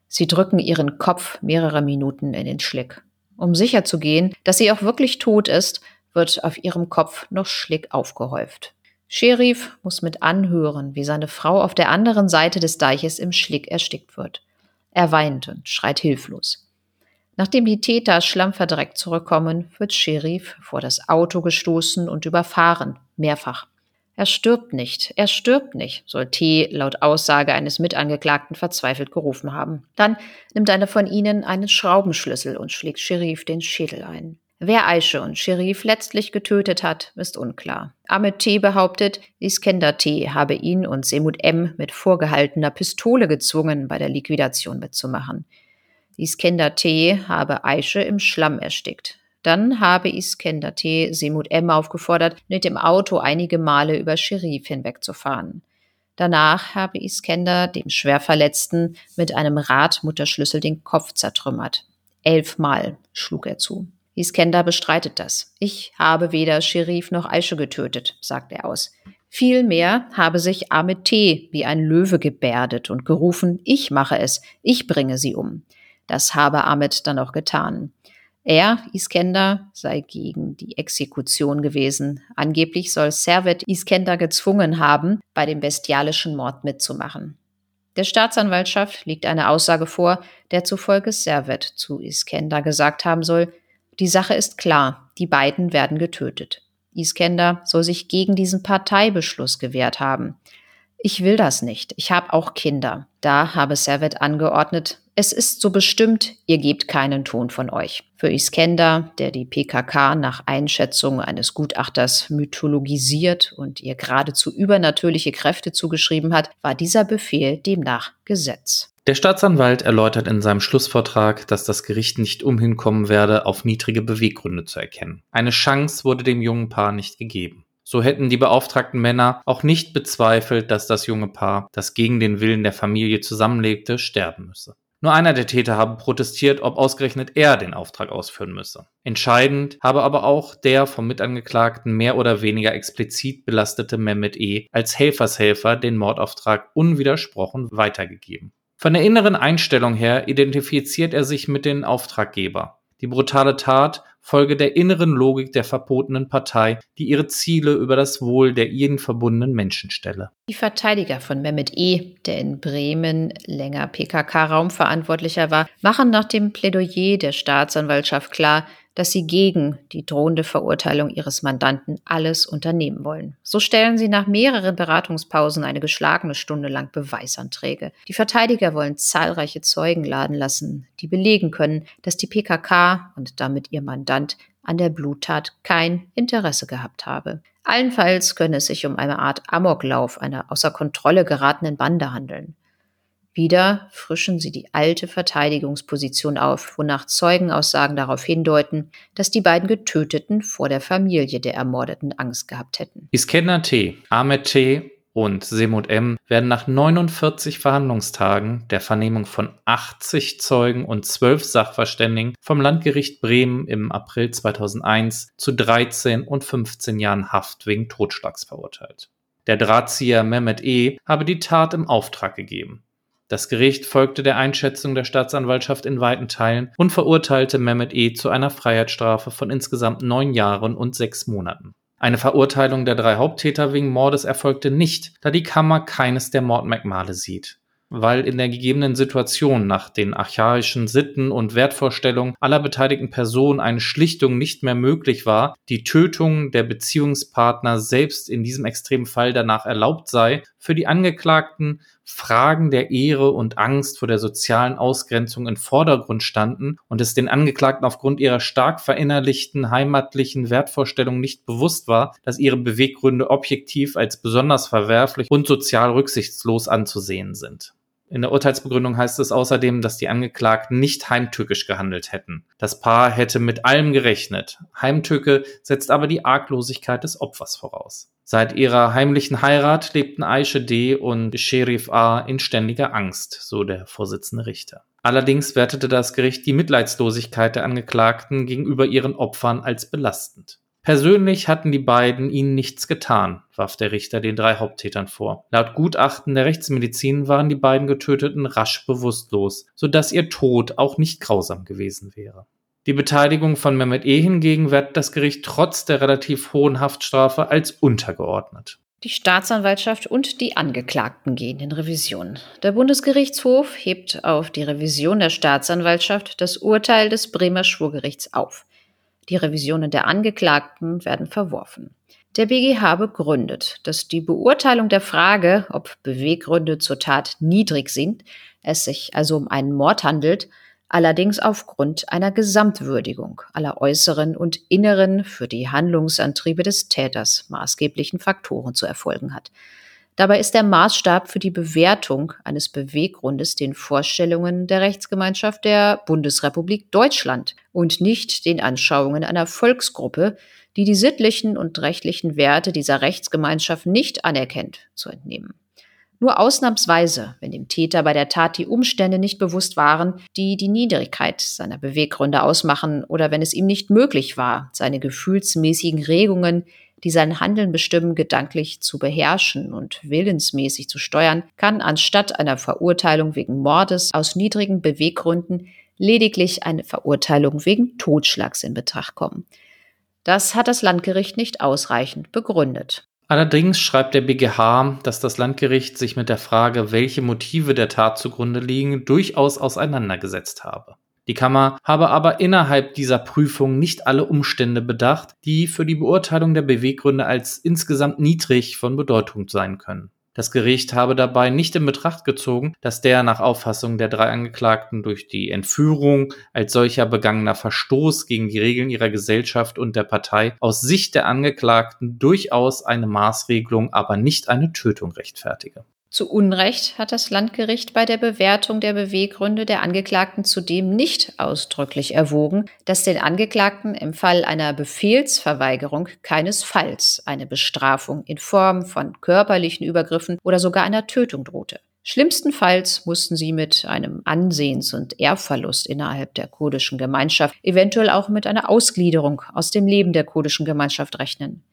Sie drücken ihren Kopf mehrere Minuten in den Schlick. Um sicherzugehen, dass sie auch wirklich tot ist, wird auf ihrem Kopf noch Schlick aufgehäuft. Sherif muss mit anhören, wie seine Frau auf der anderen Seite des Deiches im Schlick erstickt wird. Er weint und schreit hilflos. Nachdem die Täter schlammverdreckt zurückkommen, wird Sherif vor das Auto gestoßen und überfahren, mehrfach. Er stirbt nicht, er stirbt nicht, soll T laut Aussage eines Mitangeklagten verzweifelt gerufen haben. Dann nimmt einer von ihnen einen Schraubenschlüssel und schlägt Sherif den Schädel ein. Wer Aische und Sherif letztlich getötet hat, ist unklar. Ahmed T. behauptet, Iskender T. habe ihn und Semut M. mit vorgehaltener Pistole gezwungen, bei der Liquidation mitzumachen. Iskender T. habe Aische im Schlamm erstickt. Dann habe Iskender T. Semut M. aufgefordert, mit dem Auto einige Male über Sherif hinwegzufahren. Danach habe Iskender dem Schwerverletzten mit einem Radmutterschlüssel den Kopf zertrümmert. Elfmal schlug er zu. Iskender bestreitet das. Ich habe weder Sherif noch Aische getötet, sagt er aus. Vielmehr habe sich Ahmed T. wie ein Löwe gebärdet und gerufen, ich mache es, ich bringe sie um. Das habe Ahmed dann auch getan. Er, Iskender, sei gegen die Exekution gewesen. Angeblich soll Servet Iskender gezwungen haben, bei dem bestialischen Mord mitzumachen. Der Staatsanwaltschaft liegt eine Aussage vor, der zufolge Servet zu Iskender gesagt haben soll, die Sache ist klar, die beiden werden getötet. Iskender soll sich gegen diesen Parteibeschluss gewehrt haben. Ich will das nicht, ich habe auch Kinder. Da habe Servet angeordnet, es ist so bestimmt, ihr gebt keinen Ton von euch. Für Iskender, der die PKK nach Einschätzung eines Gutachters mythologisiert und ihr geradezu übernatürliche Kräfte zugeschrieben hat, war dieser Befehl demnach Gesetz.
Der Staatsanwalt erläutert in seinem Schlussvortrag, dass das Gericht nicht umhin kommen werde, auf niedrige Beweggründe zu erkennen. Eine Chance wurde dem jungen Paar nicht gegeben. So hätten die beauftragten Männer auch nicht bezweifelt, dass das junge Paar, das gegen den Willen der Familie zusammenlebte, sterben müsse. Nur einer der Täter habe protestiert, ob ausgerechnet er den Auftrag ausführen müsse. Entscheidend habe aber auch der vom Mitangeklagten mehr oder weniger explizit belastete Mehmet E. als Helfershelfer den Mordauftrag unwidersprochen weitergegeben. Von der inneren Einstellung her identifiziert er sich mit den Auftraggeber. Die brutale Tat folge der inneren Logik der verbotenen Partei, die ihre Ziele über das Wohl der ihnen verbundenen Menschen stelle.
Die Verteidiger von Mehmet E., der in Bremen länger PKK-Raumverantwortlicher war, machen nach dem Plädoyer der Staatsanwaltschaft klar, dass sie gegen die drohende Verurteilung ihres Mandanten alles unternehmen wollen. So stellen sie nach mehreren Beratungspausen eine geschlagene Stunde lang Beweisanträge. Die Verteidiger wollen zahlreiche Zeugen laden lassen, die belegen können, dass die PKK und damit ihr Mandant an der Bluttat kein Interesse gehabt habe. Allenfalls könne es sich um eine Art Amoklauf einer außer Kontrolle geratenen Bande handeln. Wieder frischen sie die alte Verteidigungsposition auf, wonach Zeugenaussagen darauf hindeuten, dass die beiden Getöteten vor der Familie der Ermordeten Angst gehabt hätten.
Iskender T., Ahmed T. und Semut M. werden nach 49 Verhandlungstagen der Vernehmung von 80 Zeugen und 12 Sachverständigen vom Landgericht Bremen im April 2001 zu 13 und 15 Jahren Haft wegen Totschlags verurteilt. Der Drahtzieher Mehmet E. habe die Tat im Auftrag gegeben. Das Gericht folgte der Einschätzung der Staatsanwaltschaft in weiten Teilen und verurteilte Mehmet E. zu einer Freiheitsstrafe von insgesamt neun Jahren und sechs Monaten. Eine Verurteilung der drei Haupttäter wegen Mordes erfolgte nicht, da die Kammer keines der Mordmerkmale sieht weil in der gegebenen Situation nach den archaischen Sitten und Wertvorstellungen aller beteiligten Personen eine Schlichtung nicht mehr möglich war, die Tötung der Beziehungspartner selbst in diesem extremen Fall danach erlaubt sei, für die Angeklagten Fragen der Ehre und Angst vor der sozialen Ausgrenzung im Vordergrund standen und es den Angeklagten aufgrund ihrer stark verinnerlichten heimatlichen Wertvorstellungen nicht bewusst war, dass ihre Beweggründe objektiv als besonders verwerflich und sozial rücksichtslos anzusehen sind. In der Urteilsbegründung heißt es außerdem, dass die Angeklagten nicht heimtückisch gehandelt hätten. Das Paar hätte mit allem gerechnet. Heimtücke setzt aber die Arglosigkeit des Opfers voraus. Seit ihrer heimlichen Heirat lebten Aisha D. und Sherif A. in ständiger Angst, so der Vorsitzende Richter. Allerdings wertete das Gericht die Mitleidslosigkeit der Angeklagten gegenüber ihren Opfern als belastend. Persönlich hatten die beiden ihnen nichts getan, warf der Richter den drei Haupttätern vor. Laut Gutachten der Rechtsmedizin waren die beiden Getöteten rasch bewusstlos, sodass ihr Tod auch nicht grausam gewesen wäre. Die Beteiligung von Mehmet E. hingegen wertet das Gericht trotz der relativ hohen Haftstrafe als untergeordnet.
Die Staatsanwaltschaft und die Angeklagten gehen in Revision. Der Bundesgerichtshof hebt auf die Revision der Staatsanwaltschaft das Urteil des Bremer Schwurgerichts auf. Die Revisionen der Angeklagten werden verworfen. Der BGH begründet, dass die Beurteilung der Frage, ob Beweggründe zur Tat niedrig sind, es sich also um einen Mord handelt, allerdings aufgrund einer Gesamtwürdigung aller äußeren und inneren für die Handlungsantriebe des Täters maßgeblichen Faktoren zu erfolgen hat. Dabei ist der Maßstab für die Bewertung eines Beweggrundes den Vorstellungen der Rechtsgemeinschaft der Bundesrepublik Deutschland und nicht den Anschauungen einer Volksgruppe, die die sittlichen und rechtlichen Werte dieser Rechtsgemeinschaft nicht anerkennt, zu entnehmen. Nur ausnahmsweise, wenn dem Täter bei der Tat die Umstände nicht bewusst waren, die die Niedrigkeit seiner Beweggründe ausmachen, oder wenn es ihm nicht möglich war, seine gefühlsmäßigen Regungen die sein Handeln bestimmen, gedanklich zu beherrschen und willensmäßig zu steuern, kann anstatt einer Verurteilung wegen Mordes aus niedrigen Beweggründen lediglich eine Verurteilung wegen Totschlags in Betracht kommen. Das hat das Landgericht nicht ausreichend begründet.
Allerdings schreibt der BGH, dass das Landgericht sich mit der Frage, welche Motive der Tat zugrunde liegen, durchaus auseinandergesetzt habe. Die Kammer habe aber innerhalb dieser Prüfung nicht alle Umstände bedacht, die für die Beurteilung der Beweggründe als insgesamt niedrig von Bedeutung sein können. Das Gericht habe dabei nicht in Betracht gezogen, dass der nach Auffassung der drei Angeklagten durch die Entführung als solcher begangener Verstoß gegen die Regeln ihrer Gesellschaft und der Partei aus Sicht der Angeklagten durchaus eine Maßregelung, aber nicht eine Tötung rechtfertige.
Zu Unrecht hat das Landgericht bei der Bewertung der Beweggründe der Angeklagten zudem nicht ausdrücklich erwogen, dass den Angeklagten im Fall einer Befehlsverweigerung keinesfalls eine Bestrafung in Form von körperlichen Übergriffen oder sogar einer Tötung drohte. Schlimmstenfalls mussten sie mit einem Ansehens- und Ehrverlust innerhalb der kurdischen Gemeinschaft, eventuell auch mit einer Ausgliederung aus dem Leben der kurdischen Gemeinschaft rechnen.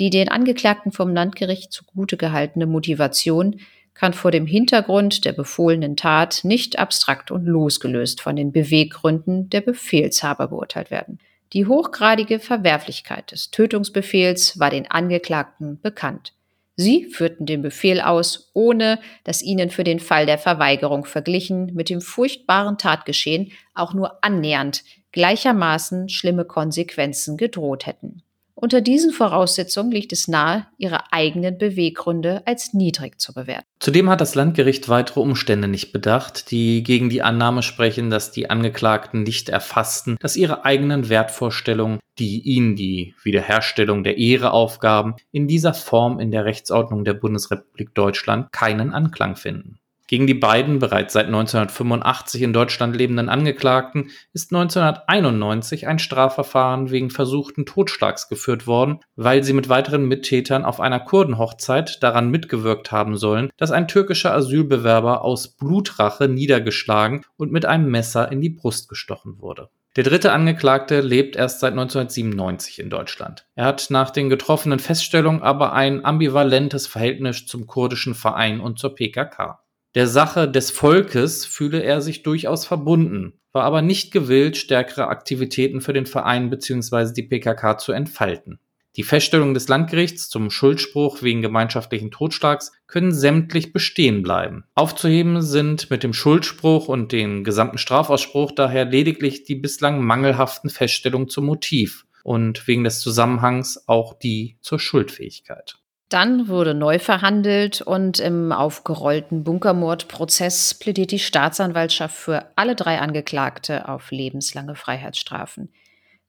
Die den Angeklagten vom Landgericht zugute gehaltene Motivation kann vor dem Hintergrund der befohlenen Tat nicht abstrakt und losgelöst von den Beweggründen der Befehlshaber beurteilt werden. Die hochgradige Verwerflichkeit des Tötungsbefehls war den Angeklagten bekannt. Sie führten den Befehl aus, ohne dass ihnen für den Fall der Verweigerung verglichen mit dem furchtbaren Tatgeschehen auch nur annähernd gleichermaßen schlimme Konsequenzen gedroht hätten. Unter diesen Voraussetzungen liegt es nahe, ihre eigenen Beweggründe als niedrig zu bewerten.
Zudem hat das Landgericht weitere Umstände nicht bedacht, die gegen die Annahme sprechen, dass die Angeklagten nicht erfassten, dass ihre eigenen Wertvorstellungen, die ihnen die Wiederherstellung der Ehre aufgaben, in dieser Form in der Rechtsordnung der Bundesrepublik Deutschland keinen Anklang finden. Gegen die beiden bereits seit 1985 in Deutschland lebenden Angeklagten ist 1991 ein Strafverfahren wegen versuchten Totschlags geführt worden, weil sie mit weiteren Mittätern auf einer Kurdenhochzeit daran mitgewirkt haben sollen, dass ein türkischer Asylbewerber aus Blutrache niedergeschlagen und mit einem Messer in die Brust gestochen wurde. Der dritte Angeklagte lebt erst seit 1997 in Deutschland. Er hat nach den getroffenen Feststellungen aber ein ambivalentes Verhältnis zum kurdischen Verein und zur PKK. Der Sache des Volkes fühle er sich durchaus verbunden, war aber nicht gewillt, stärkere Aktivitäten für den Verein bzw. die PKK zu entfalten. Die Feststellungen des Landgerichts zum Schuldspruch wegen gemeinschaftlichen Totschlags können sämtlich bestehen bleiben. Aufzuheben sind mit dem Schuldspruch und dem gesamten Strafausspruch daher lediglich die bislang mangelhaften Feststellungen zum Motiv und wegen des Zusammenhangs auch die zur Schuldfähigkeit.
Dann wurde neu verhandelt und im aufgerollten Bunkermordprozess plädiert die Staatsanwaltschaft für alle drei Angeklagte auf lebenslange Freiheitsstrafen.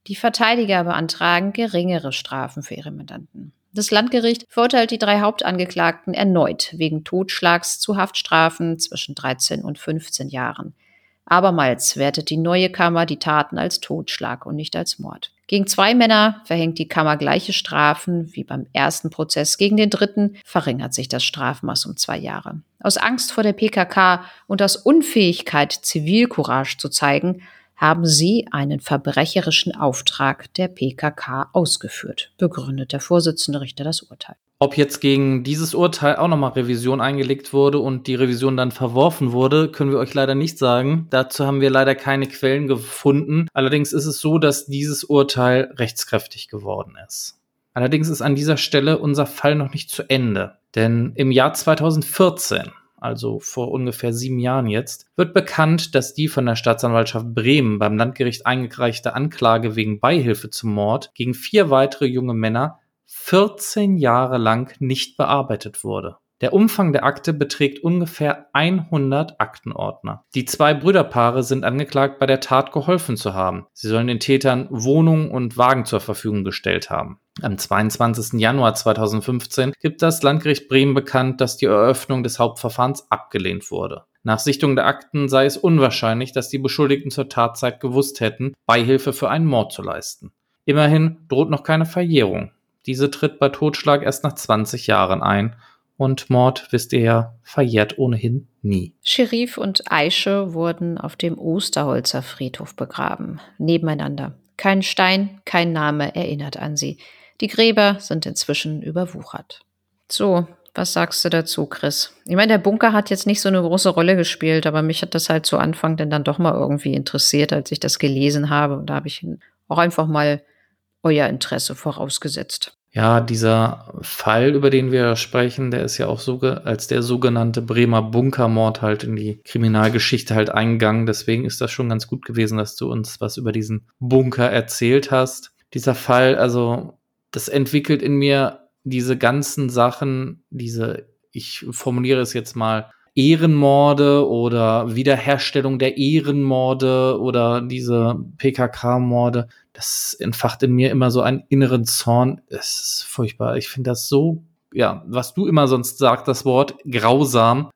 Die Verteidiger beantragen geringere Strafen für ihre Mandanten. Das Landgericht verurteilt die drei Hauptangeklagten erneut wegen Totschlags zu Haftstrafen zwischen 13 und 15 Jahren. Abermals wertet die neue Kammer die Taten als Totschlag und nicht als Mord. Gegen zwei Männer verhängt die Kammer gleiche Strafen wie beim ersten Prozess. Gegen den dritten verringert sich das Strafmaß um zwei Jahre. Aus Angst vor der PKK und aus Unfähigkeit, Zivilcourage zu zeigen, haben sie einen verbrecherischen Auftrag der PKK ausgeführt, begründet der Vorsitzende Richter das Urteil.
Ob jetzt gegen dieses Urteil auch nochmal Revision eingelegt wurde und die Revision dann verworfen wurde, können wir euch leider nicht sagen. Dazu haben wir leider keine Quellen gefunden. Allerdings ist es so, dass dieses Urteil rechtskräftig geworden ist. Allerdings ist an dieser Stelle unser Fall noch nicht zu Ende. Denn im Jahr 2014 also vor ungefähr sieben Jahren jetzt, wird bekannt, dass die von der Staatsanwaltschaft Bremen beim Landgericht eingereichte Anklage wegen Beihilfe zum Mord gegen vier weitere junge Männer 14 Jahre lang nicht bearbeitet wurde. Der Umfang der Akte beträgt ungefähr 100 Aktenordner. Die zwei Brüderpaare sind angeklagt, bei der Tat geholfen zu haben. Sie sollen den Tätern Wohnungen und Wagen zur Verfügung gestellt haben. Am 22. Januar 2015 gibt das Landgericht Bremen bekannt, dass die Eröffnung des Hauptverfahrens abgelehnt wurde. Nach Sichtung der Akten sei es unwahrscheinlich, dass die Beschuldigten zur Tatzeit gewusst hätten, Beihilfe für einen Mord zu leisten. Immerhin droht noch keine Verjährung. Diese tritt bei Totschlag erst nach 20 Jahren ein und Mord, wisst ihr ja, verjährt ohnehin nie.
Sherif und Aische wurden auf dem Osterholzer Friedhof begraben, nebeneinander. Kein Stein, kein Name erinnert an sie. Die Gräber sind inzwischen überwuchert. So, was sagst du dazu, Chris? Ich meine, der Bunker hat jetzt nicht so eine große Rolle gespielt, aber mich hat das halt zu Anfang denn dann doch mal irgendwie interessiert, als ich das gelesen habe. Und da habe ich auch einfach mal euer Interesse vorausgesetzt.
Ja, dieser Fall, über den wir sprechen, der ist ja auch so als der sogenannte Bremer Bunkermord halt in die Kriminalgeschichte halt eingegangen. Deswegen ist das schon ganz gut gewesen, dass du uns was über diesen Bunker erzählt hast. Dieser Fall, also das entwickelt in mir diese ganzen Sachen, diese, ich formuliere es jetzt mal, Ehrenmorde oder Wiederherstellung der Ehrenmorde oder diese PKK-Morde, das entfacht in mir immer so einen inneren Zorn. Es ist furchtbar. Ich finde das so, ja, was du immer sonst sagst, das Wort grausam.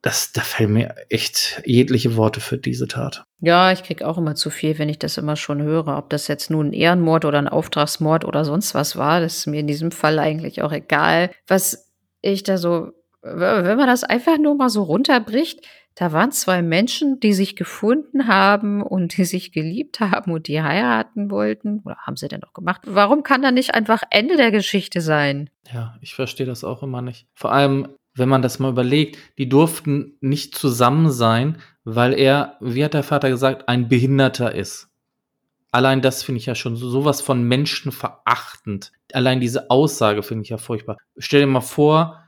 Das, da fällen mir echt jegliche Worte für diese Tat.
Ja, ich krieg auch immer zu viel, wenn ich das immer schon höre. Ob das jetzt nun ein Ehrenmord oder ein Auftragsmord oder sonst was war, das ist mir in diesem Fall eigentlich auch egal. Was ich da so wenn man das einfach nur mal so runterbricht, da waren zwei Menschen, die sich gefunden haben und die sich geliebt haben und die heiraten wollten. Oder haben sie denn auch gemacht? Warum kann da nicht einfach Ende der Geschichte sein?
Ja, ich verstehe das auch immer nicht. Vor allem, wenn man das mal überlegt, die durften nicht zusammen sein, weil er, wie hat der Vater gesagt, ein Behinderter ist. Allein das finde ich ja schon sowas von menschenverachtend. Allein diese Aussage finde ich ja furchtbar. Stell dir mal vor,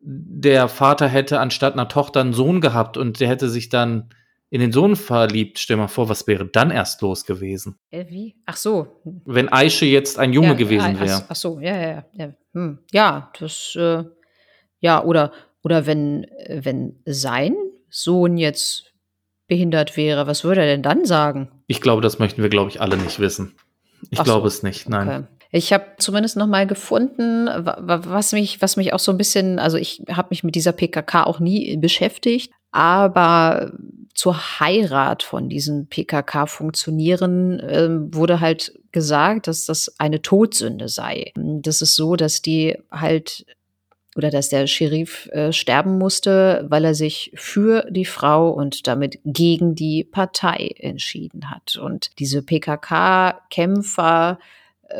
der Vater hätte anstatt einer Tochter einen Sohn gehabt und der hätte sich dann in den Sohn verliebt. Stell dir mal vor, was wäre dann erst los gewesen?
Äh, wie? Ach so.
Wenn Aische jetzt ein Junge ja, gewesen wäre.
Ach, ach, so, ja, ja, ja. Hm. Ja, das, äh, ja, oder, oder wenn, wenn sein Sohn jetzt behindert wäre, was würde er denn dann sagen?
Ich glaube, das möchten wir, glaube ich, alle nicht wissen. Ich glaube so. es nicht, nein. Okay.
Ich habe zumindest noch mal gefunden, was mich, was mich auch so ein bisschen, also ich habe mich mit dieser PKK auch nie beschäftigt, aber zur Heirat von diesen PKK-Funktionieren äh, wurde halt gesagt, dass das eine Todsünde sei. Das ist so, dass die halt oder dass der Sheriff äh, sterben musste, weil er sich für die Frau und damit gegen die Partei entschieden hat. Und diese PKK-Kämpfer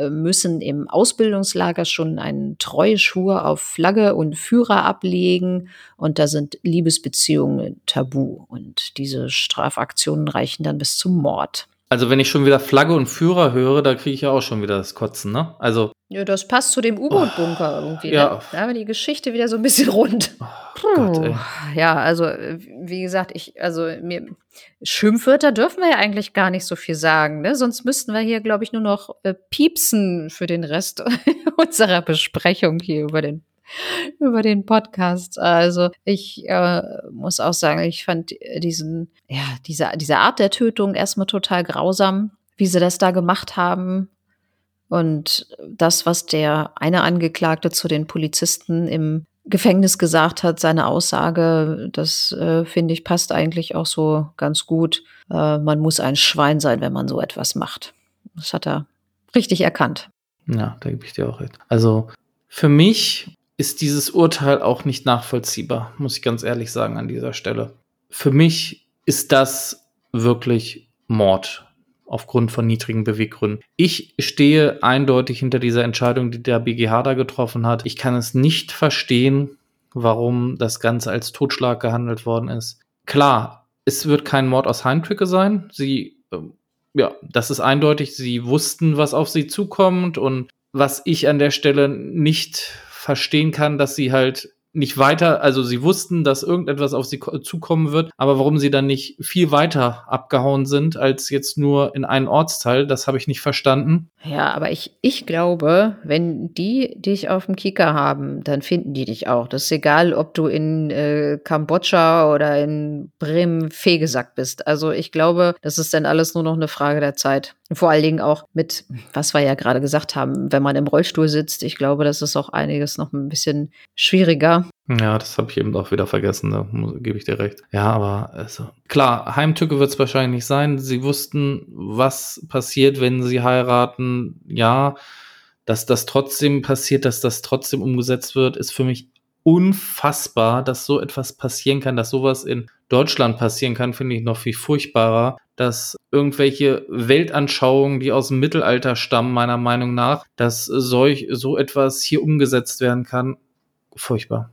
müssen im Ausbildungslager schon einen Treueschwur auf Flagge und Führer ablegen und da sind Liebesbeziehungen tabu und diese Strafaktionen reichen dann bis zum Mord.
Also wenn ich schon wieder Flagge und Führer höre, da kriege ich ja auch schon wieder das Kotzen, ne? Also
ja, das passt zu dem U-Boot-Bunker oh, irgendwie. Ja. Ne? Da haben wir die Geschichte wieder so ein bisschen rund. Oh, Gott, ja, also wie gesagt, ich, also mir Schimpfwörter dürfen wir ja eigentlich gar nicht so viel sagen, ne? Sonst müssten wir hier, glaube ich, nur noch äh, piepsen für den Rest unserer Besprechung hier über den über den Podcast. Also ich äh, muss auch sagen, ich fand diesen, ja, diese, diese Art der Tötung erstmal total grausam, wie sie das da gemacht haben. Und das, was der eine Angeklagte zu den Polizisten im Gefängnis gesagt hat, seine Aussage, das äh, finde ich passt eigentlich auch so ganz gut. Äh, man muss ein Schwein sein, wenn man so etwas macht. Das hat er richtig erkannt.
Ja, da gebe ich dir auch recht. Also für mich ist dieses Urteil auch nicht nachvollziehbar, muss ich ganz ehrlich sagen an dieser Stelle. Für mich ist das wirklich Mord aufgrund von niedrigen Beweggründen. Ich stehe eindeutig hinter dieser Entscheidung, die der BGH da getroffen hat. Ich kann es nicht verstehen, warum das Ganze als Totschlag gehandelt worden ist. Klar, es wird kein Mord aus Heimtücke sein. Sie, äh, ja, das ist eindeutig. Sie wussten, was auf sie zukommt und was ich an der Stelle nicht verstehen kann, dass sie halt nicht weiter, also sie wussten, dass irgendetwas auf sie zukommen wird, aber warum sie dann nicht viel weiter abgehauen sind als jetzt nur in einen Ortsteil, das habe ich nicht verstanden.
Ja, aber ich, ich glaube, wenn die dich auf dem Kicker haben, dann finden die dich auch. Das ist egal, ob du in äh, Kambodscha oder in Bremen fehlgesackt bist. Also ich glaube, das ist dann alles nur noch eine Frage der Zeit. Vor allen Dingen auch mit, was wir ja gerade gesagt haben, wenn man im Rollstuhl sitzt. Ich glaube, das ist auch einiges noch ein bisschen schwieriger.
Ja, das habe ich eben auch wieder vergessen, da gebe ich dir recht. Ja, aber also, klar, Heimtücke wird es wahrscheinlich nicht sein. Sie wussten, was passiert, wenn sie heiraten. Ja, dass das trotzdem passiert, dass das trotzdem umgesetzt wird, ist für mich unfassbar, dass so etwas passieren kann, dass sowas in Deutschland passieren kann, finde ich noch viel furchtbarer, dass irgendwelche Weltanschauungen, die aus dem Mittelalter stammen, meiner Meinung nach, dass solch, so etwas hier umgesetzt werden kann. Furchtbar.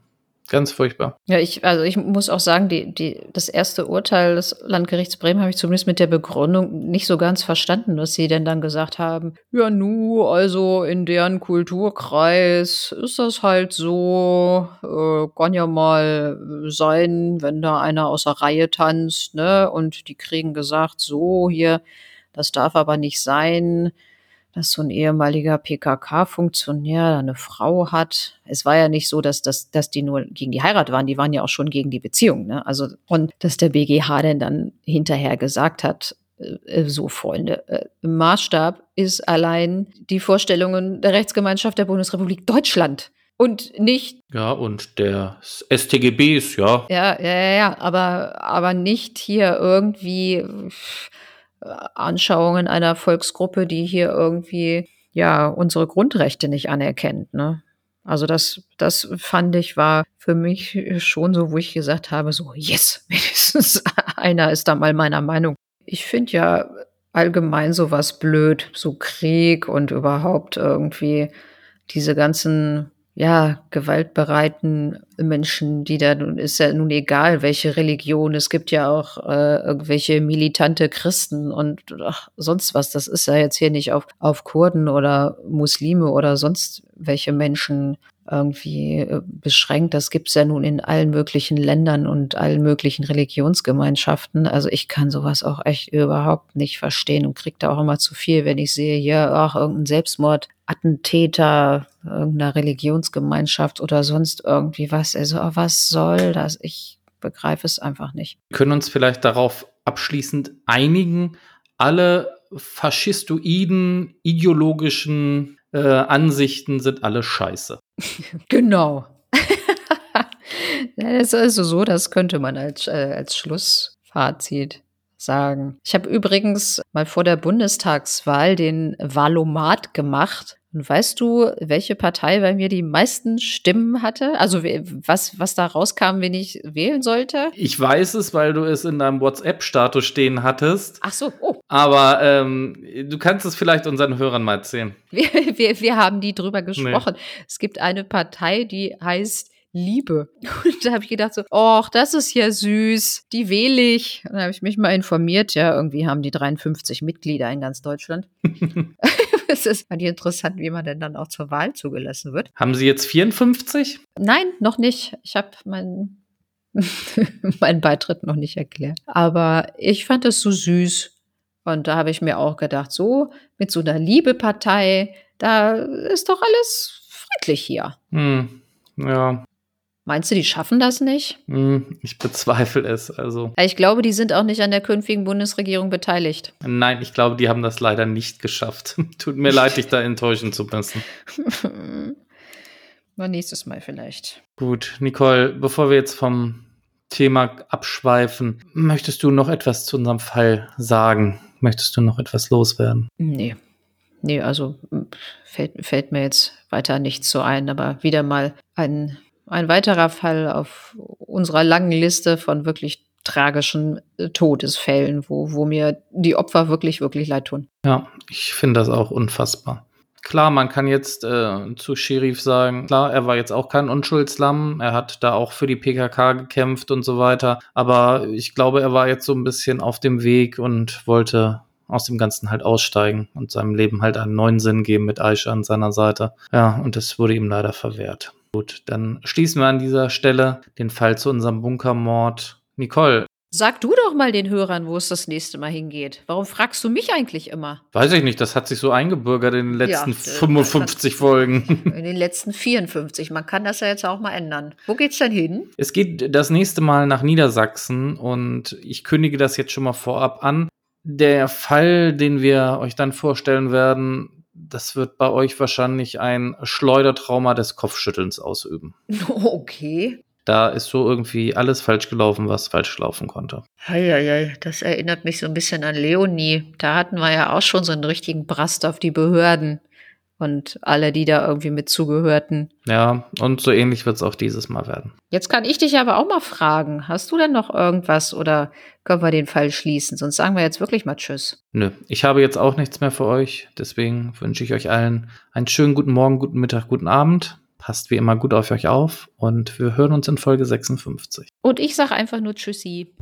Ganz furchtbar.
Ja, ich, also ich muss auch sagen, die, die, das erste Urteil des Landgerichts Bremen habe ich zumindest mit der Begründung nicht so ganz verstanden, was sie denn dann gesagt haben. Ja, nu, also in deren Kulturkreis ist das halt so, äh, kann ja mal sein, wenn da einer aus der Reihe tanzt, ne? Und die kriegen gesagt, so hier, das darf aber nicht sein dass so ein ehemaliger PKK-Funktionär eine Frau hat. Es war ja nicht so, dass, dass, dass die nur gegen die Heirat waren, die waren ja auch schon gegen die Beziehung. Ne? Also, und dass der BGH denn dann hinterher gesagt hat, äh, so Freunde, äh, Maßstab ist allein die Vorstellungen der Rechtsgemeinschaft der Bundesrepublik Deutschland und nicht.
Ja, und der StGBs, ja.
Ja, ja, ja, aber, aber nicht hier irgendwie Anschauungen einer Volksgruppe, die hier irgendwie ja unsere Grundrechte nicht anerkennt. Ne? Also das, das fand ich war für mich schon so, wo ich gesagt habe, so yes, wenigstens einer ist da mal meiner Meinung. Ich finde ja allgemein sowas blöd, so Krieg und überhaupt irgendwie diese ganzen ja, gewaltbereiten Menschen, die da nun ist ja nun egal, welche Religion. Es gibt ja auch äh, irgendwelche militante Christen und ach, sonst was. Das ist ja jetzt hier nicht auf, auf Kurden oder Muslime oder sonst welche Menschen irgendwie äh, beschränkt. Das gibt's ja nun in allen möglichen Ländern und allen möglichen Religionsgemeinschaften. Also ich kann sowas auch echt überhaupt nicht verstehen und krieg da auch immer zu viel, wenn ich sehe, ja, ach, irgendein Selbstmord, Attentäter, irgendeiner Religionsgemeinschaft oder sonst irgendwie was. Also was soll das? Ich begreife es einfach nicht.
Wir können uns vielleicht darauf abschließend einigen, alle faschistoiden, ideologischen äh, Ansichten sind alle scheiße.
genau. das ist also so, das könnte man als, äh, als Schlussfazit sagen. Ich habe übrigens mal vor der Bundestagswahl den Valomat gemacht. Und weißt du, welche Partei bei mir die meisten Stimmen hatte? Also was, was da rauskam, wen ich wählen sollte?
Ich weiß es, weil du es in deinem WhatsApp-Status stehen hattest.
Ach so, oh.
Aber ähm, du kannst es vielleicht unseren Hörern mal erzählen.
Wir, wir, wir haben die drüber gesprochen. Nee. Es gibt eine Partei, die heißt Liebe. Und da habe ich gedacht so, ach, das ist ja süß, die wähle ich. Und da habe ich mich mal informiert, ja, irgendwie haben die 53 Mitglieder in ganz Deutschland. es ist fand ich interessant, wie man denn dann auch zur Wahl zugelassen wird.
Haben Sie jetzt 54?
Nein, noch nicht. Ich habe meinen meinen Beitritt noch nicht erklärt. Aber ich fand es so süß. Und da habe ich mir auch gedacht, so mit so einer Liebepartei, da ist doch alles friedlich hier.
Hm, ja.
Meinst du, die schaffen das nicht?
Hm, ich bezweifle es. Also.
Ich glaube, die sind auch nicht an der künftigen Bundesregierung beteiligt.
Nein, ich glaube, die haben das leider nicht geschafft. Tut mir leid, dich da enttäuschen zu müssen.
Mal nächstes Mal vielleicht.
Gut, Nicole, bevor wir jetzt vom Thema abschweifen, möchtest du noch etwas zu unserem Fall sagen? Möchtest du noch etwas loswerden?
Nee. Nee, also fällt, fällt mir jetzt weiter nichts so ein, aber wieder mal ein ein weiterer Fall auf unserer langen Liste von wirklich tragischen äh, Todesfällen, wo, wo mir die Opfer wirklich, wirklich leid tun.
Ja, ich finde das auch unfassbar. Klar, man kann jetzt äh, zu Sheriff sagen, klar, er war jetzt auch kein Unschuldslamm, er hat da auch für die PKK gekämpft und so weiter, aber ich glaube, er war jetzt so ein bisschen auf dem Weg und wollte aus dem Ganzen halt aussteigen und seinem Leben halt einen neuen Sinn geben mit Aisha an seiner Seite. Ja, und das wurde ihm leider verwehrt. Gut, dann schließen wir an dieser Stelle den Fall zu unserem Bunkermord. Nicole,
Sag du doch mal den Hörern, wo es das nächste Mal hingeht. Warum fragst du mich eigentlich immer?
weiß ich nicht, das hat sich so eingebürgert in den letzten
Ja, äh,
55 Folgen.
In den letzten 54. Man kann das ja jetzt auch mal ändern. Wo geht's denn hin?
Es geht das nächste Mal nach Niedersachsen und ich kündige das jetzt schon mal vorab an. Der Fall, den wir euch dann vorstellen werden, das wird bei euch wahrscheinlich ein Schleudertrauma des Kopfschüttelns ausüben.
Okay.
Da ist so irgendwie alles falsch gelaufen, was falsch laufen konnte.
Heieiei, das erinnert mich so ein bisschen an Leonie. Da hatten wir ja auch schon so einen richtigen Brast auf die Behörden und alle, die da irgendwie mit zugehörten.
Ja, und so ähnlich wird es auch dieses Mal werden.
Jetzt kann ich dich aber auch mal fragen, hast du denn noch irgendwas oder können wir den Fall schließen? Sonst sagen wir jetzt wirklich mal Tschüss.
Nö, ich habe jetzt auch nichts mehr für euch. Deswegen wünsche ich euch allen einen schönen guten Morgen, guten Mittag, guten Abend. Passt wie immer gut auf euch auf und wir hören uns in Folge 56.
Und ich sage einfach nur Tschüssi.